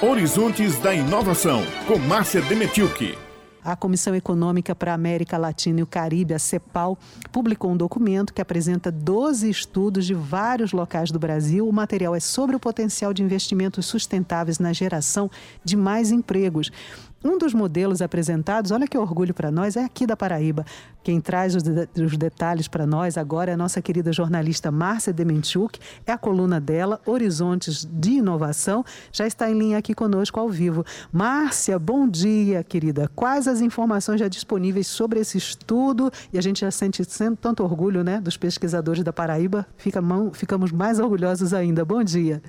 Horizontes da Inovação, com Márcia Demetilke. A Comissão Econômica para a América Latina e o Caribe, a CEPAL, publicou um documento que apresenta 12 estudos de vários locais do Brasil. O material é sobre o potencial de investimentos sustentáveis na geração de mais empregos. Um dos modelos apresentados, olha que orgulho para nós, é aqui da Paraíba. Quem traz os, de os detalhes para nós agora é a nossa querida jornalista Márcia Demenchuk. É a coluna dela, Horizontes de Inovação. Já está em linha aqui conosco ao vivo. Márcia, bom dia, querida. Quais as informações já disponíveis sobre esse estudo? E a gente já sente tanto orgulho né, dos pesquisadores da Paraíba. Fica, ficamos mais orgulhosos ainda. Bom dia.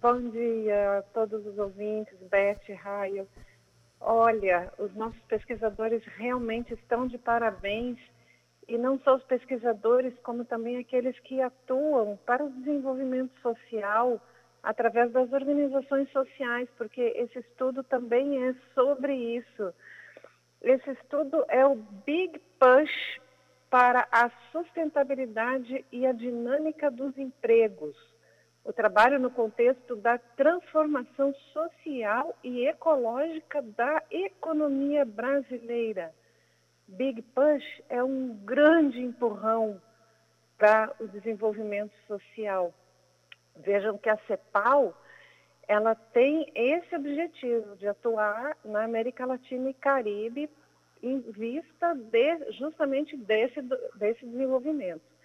Bom dia a todos os ouvintes, Beth, Raio. Olha, os nossos pesquisadores realmente estão de parabéns e não só os pesquisadores, como também aqueles que atuam para o desenvolvimento social através das organizações sociais, porque esse estudo também é sobre isso. Esse estudo é o Big Push para a sustentabilidade e a dinâmica dos empregos o trabalho no contexto da transformação social e ecológica da economia brasileira. Big Push é um grande empurrão para o desenvolvimento social. Vejam que a CEPAL ela tem esse objetivo de atuar na América Latina e Caribe em vista de, justamente desse, desse desenvolvimento.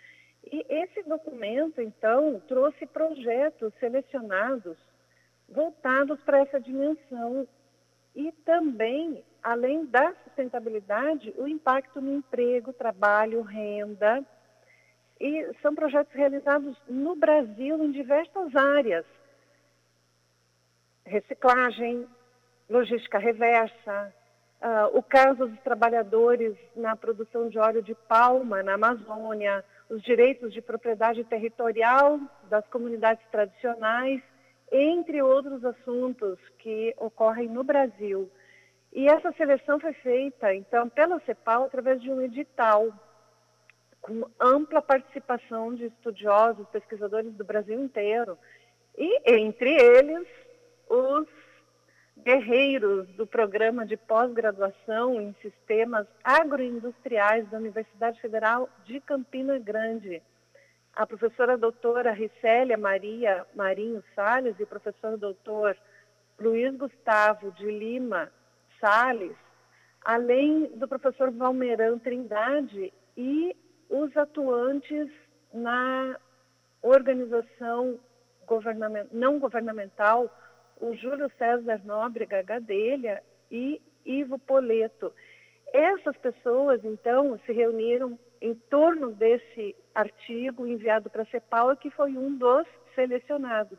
E esse documento, então, trouxe projetos selecionados voltados para essa dimensão e também, além da sustentabilidade, o impacto no emprego, trabalho, renda. E são projetos realizados no Brasil em diversas áreas. Reciclagem, logística reversa, uh, o caso dos trabalhadores na produção de óleo de palma na Amazônia, os direitos de propriedade territorial das comunidades tradicionais, entre outros assuntos que ocorrem no Brasil. E essa seleção foi feita, então, pela CEPAL através de um edital com ampla participação de estudiosos, pesquisadores do Brasil inteiro, e entre eles os guerreiros do programa de pós-graduação em sistemas agroindustriais da Universidade Federal de Campina Grande. A professora doutora Ricélia Maria Marinho Salles e o professor doutor Luiz Gustavo de Lima Salles, além do professor Valmeran Trindade e os atuantes na organização governament não governamental o Júlio César Nóbrega Gadelha e Ivo Poleto. Essas pessoas, então, se reuniram em torno desse artigo enviado para a CEPAL, que foi um dos selecionados.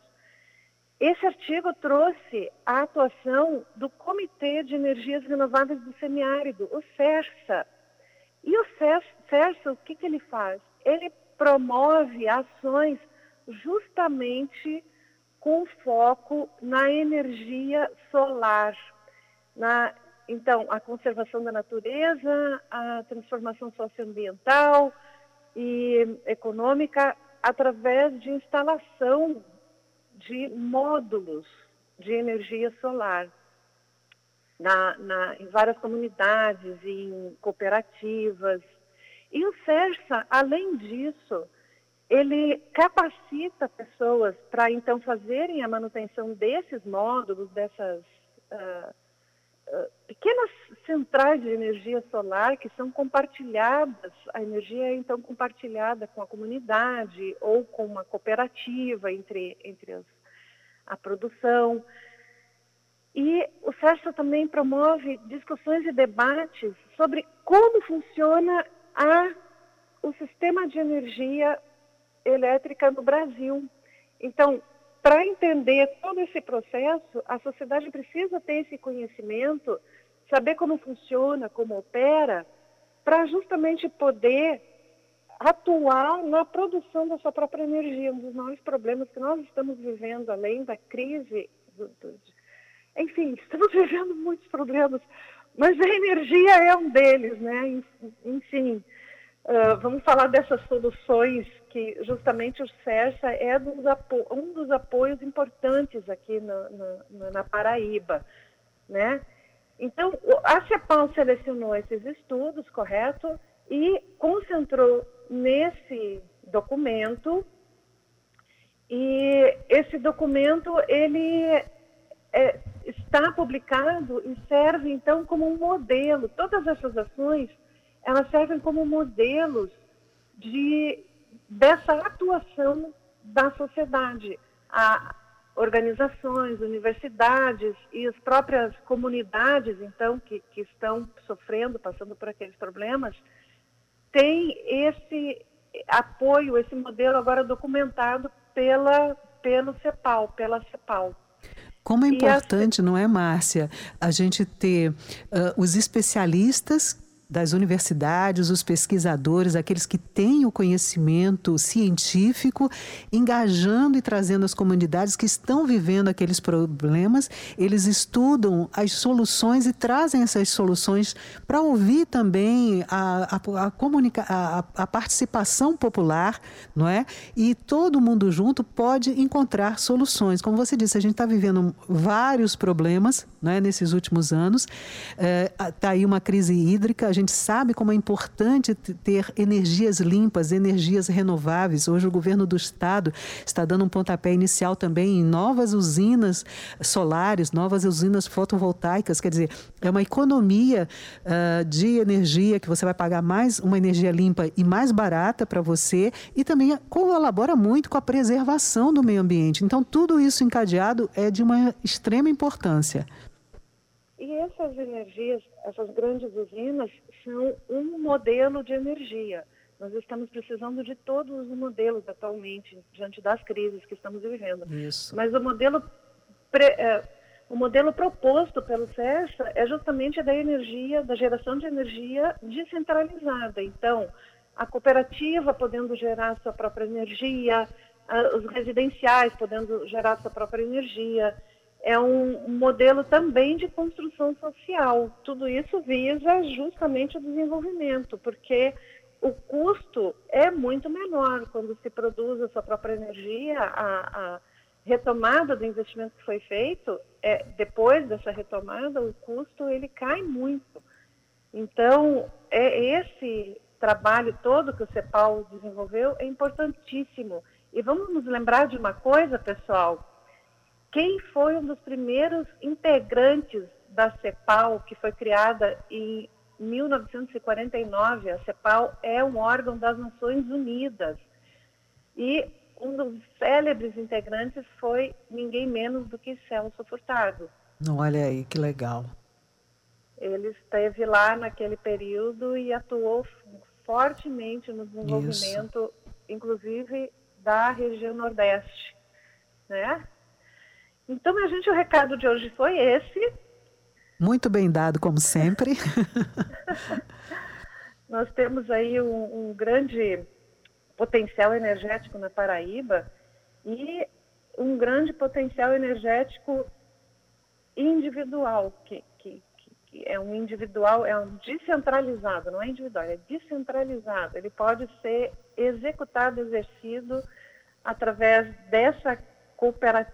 Esse artigo trouxe a atuação do Comitê de Energias Renováveis do Semiárido, o CERSA. E o CERSA, o que, que ele faz? Ele promove ações justamente com foco na energia solar. Na, então, a conservação da natureza, a transformação socioambiental e econômica através de instalação de módulos de energia solar na, na, em várias comunidades, em cooperativas. E o CERSA, além disso, ele capacita pessoas para então fazerem a manutenção desses módulos, dessas uh, pequenas centrais de energia solar que são compartilhadas, a energia é então compartilhada com a comunidade ou com uma cooperativa entre, entre as, a produção. E o SESTA também promove discussões e debates sobre como funciona a, o sistema de energia elétrica no Brasil. Então, para entender todo esse processo, a sociedade precisa ter esse conhecimento, saber como funciona, como opera, para justamente poder atuar na produção da sua própria energia. Um dos maiores problemas que nós estamos vivendo, além da crise, do, do, enfim, estamos vivendo muitos problemas, mas a energia é um deles, né? Enfim, uh, vamos falar dessas soluções que justamente o CERSA é um dos apoios importantes aqui na Paraíba, né? Então, a CEPAL selecionou esses estudos, correto? E concentrou nesse documento e esse documento ele é, está publicado e serve então como um modelo. Todas essas ações elas servem como modelos de dessa atuação da sociedade. A, organizações, universidades e as próprias comunidades, então, que, que estão sofrendo, passando por aqueles problemas, têm esse apoio, esse modelo agora documentado pela, pelo CEPAL, pela CEPAL. Como é importante, a... não é, Márcia, a gente ter uh, os especialistas das universidades, os pesquisadores, aqueles que têm o conhecimento científico, engajando e trazendo as comunidades que estão vivendo aqueles problemas, eles estudam as soluções e trazem essas soluções para ouvir também a, a, a, comunica a, a participação popular, não é? E todo mundo junto pode encontrar soluções. Como você disse, a gente está vivendo vários problemas né, nesses últimos anos. Está é, tá aí uma crise hídrica, a gente sabe como é importante ter energias limpas, energias renováveis. Hoje o governo do estado está dando um pontapé inicial também em novas usinas solares, novas usinas fotovoltaicas. Quer dizer, é uma economia uh, de energia que você vai pagar mais, uma energia limpa e mais barata para você e também colabora muito com a preservação do meio ambiente. Então, tudo isso encadeado é de uma extrema importância. E essas energias, essas grandes usinas, são um modelo de energia. Nós estamos precisando de todos os modelos atualmente, diante das crises que estamos vivendo. Isso. Mas o modelo, é, o modelo proposto pelo CERSA é justamente da energia, da geração de energia descentralizada. Então, a cooperativa podendo gerar sua própria energia, os residenciais podendo gerar sua própria energia, é um modelo também de construção social. Tudo isso visa justamente o desenvolvimento, porque o custo é muito menor quando se produz a sua própria energia, a, a retomada do investimento que foi feito, é, depois dessa retomada, o custo ele cai muito. Então, é esse trabalho todo que o CEPAL desenvolveu é importantíssimo. E vamos nos lembrar de uma coisa, pessoal, quem foi um dos primeiros integrantes da CEPAL, que foi criada em 1949. A CEPAL é um órgão das Nações Unidas. E um dos célebres integrantes foi ninguém menos do que Celso Furtado. Olha aí, que legal. Ele esteve lá naquele período e atuou fortemente no desenvolvimento, Isso. inclusive da região Nordeste, né? Então, a gente, o recado de hoje foi esse. Muito bem dado, como sempre. Nós temos aí um, um, grande potencial energético na Paraíba e um grande potencial energético individual, que, que, que é um individual, é um descentralizado, não é individual, é descentralizado. Ele pode ser executado, exercido através dessa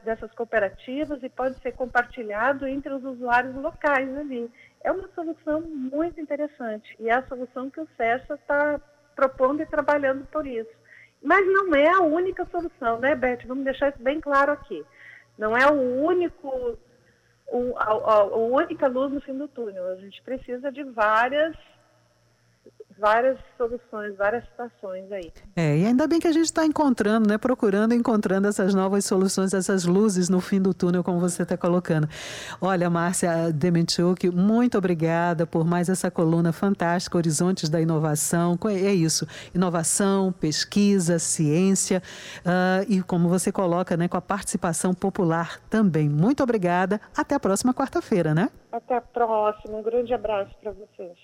dessas cooperativas e pode ser compartilhado entre os usuários locais ali. É uma solução muito interessante e é a solução que o CESA está propondo e trabalhando por isso. Mas não é a única solução, né, Beth? Vamos deixar isso bem claro aqui. Não é o único, o, a, a, a única luz no fim do túnel. A gente precisa de várias várias soluções, várias situações aí. É, e ainda bem que a gente está encontrando, né? Procurando, encontrando essas novas soluções, essas luzes no fim do túnel, como você está colocando. Olha, Márcia Dementiuk, muito obrigada por mais essa coluna fantástica, Horizontes da Inovação. É isso, inovação, pesquisa, ciência uh, e como você coloca, né, com a participação popular também. Muito obrigada. Até a próxima quarta-feira, né? Até a próxima. Um grande abraço para vocês.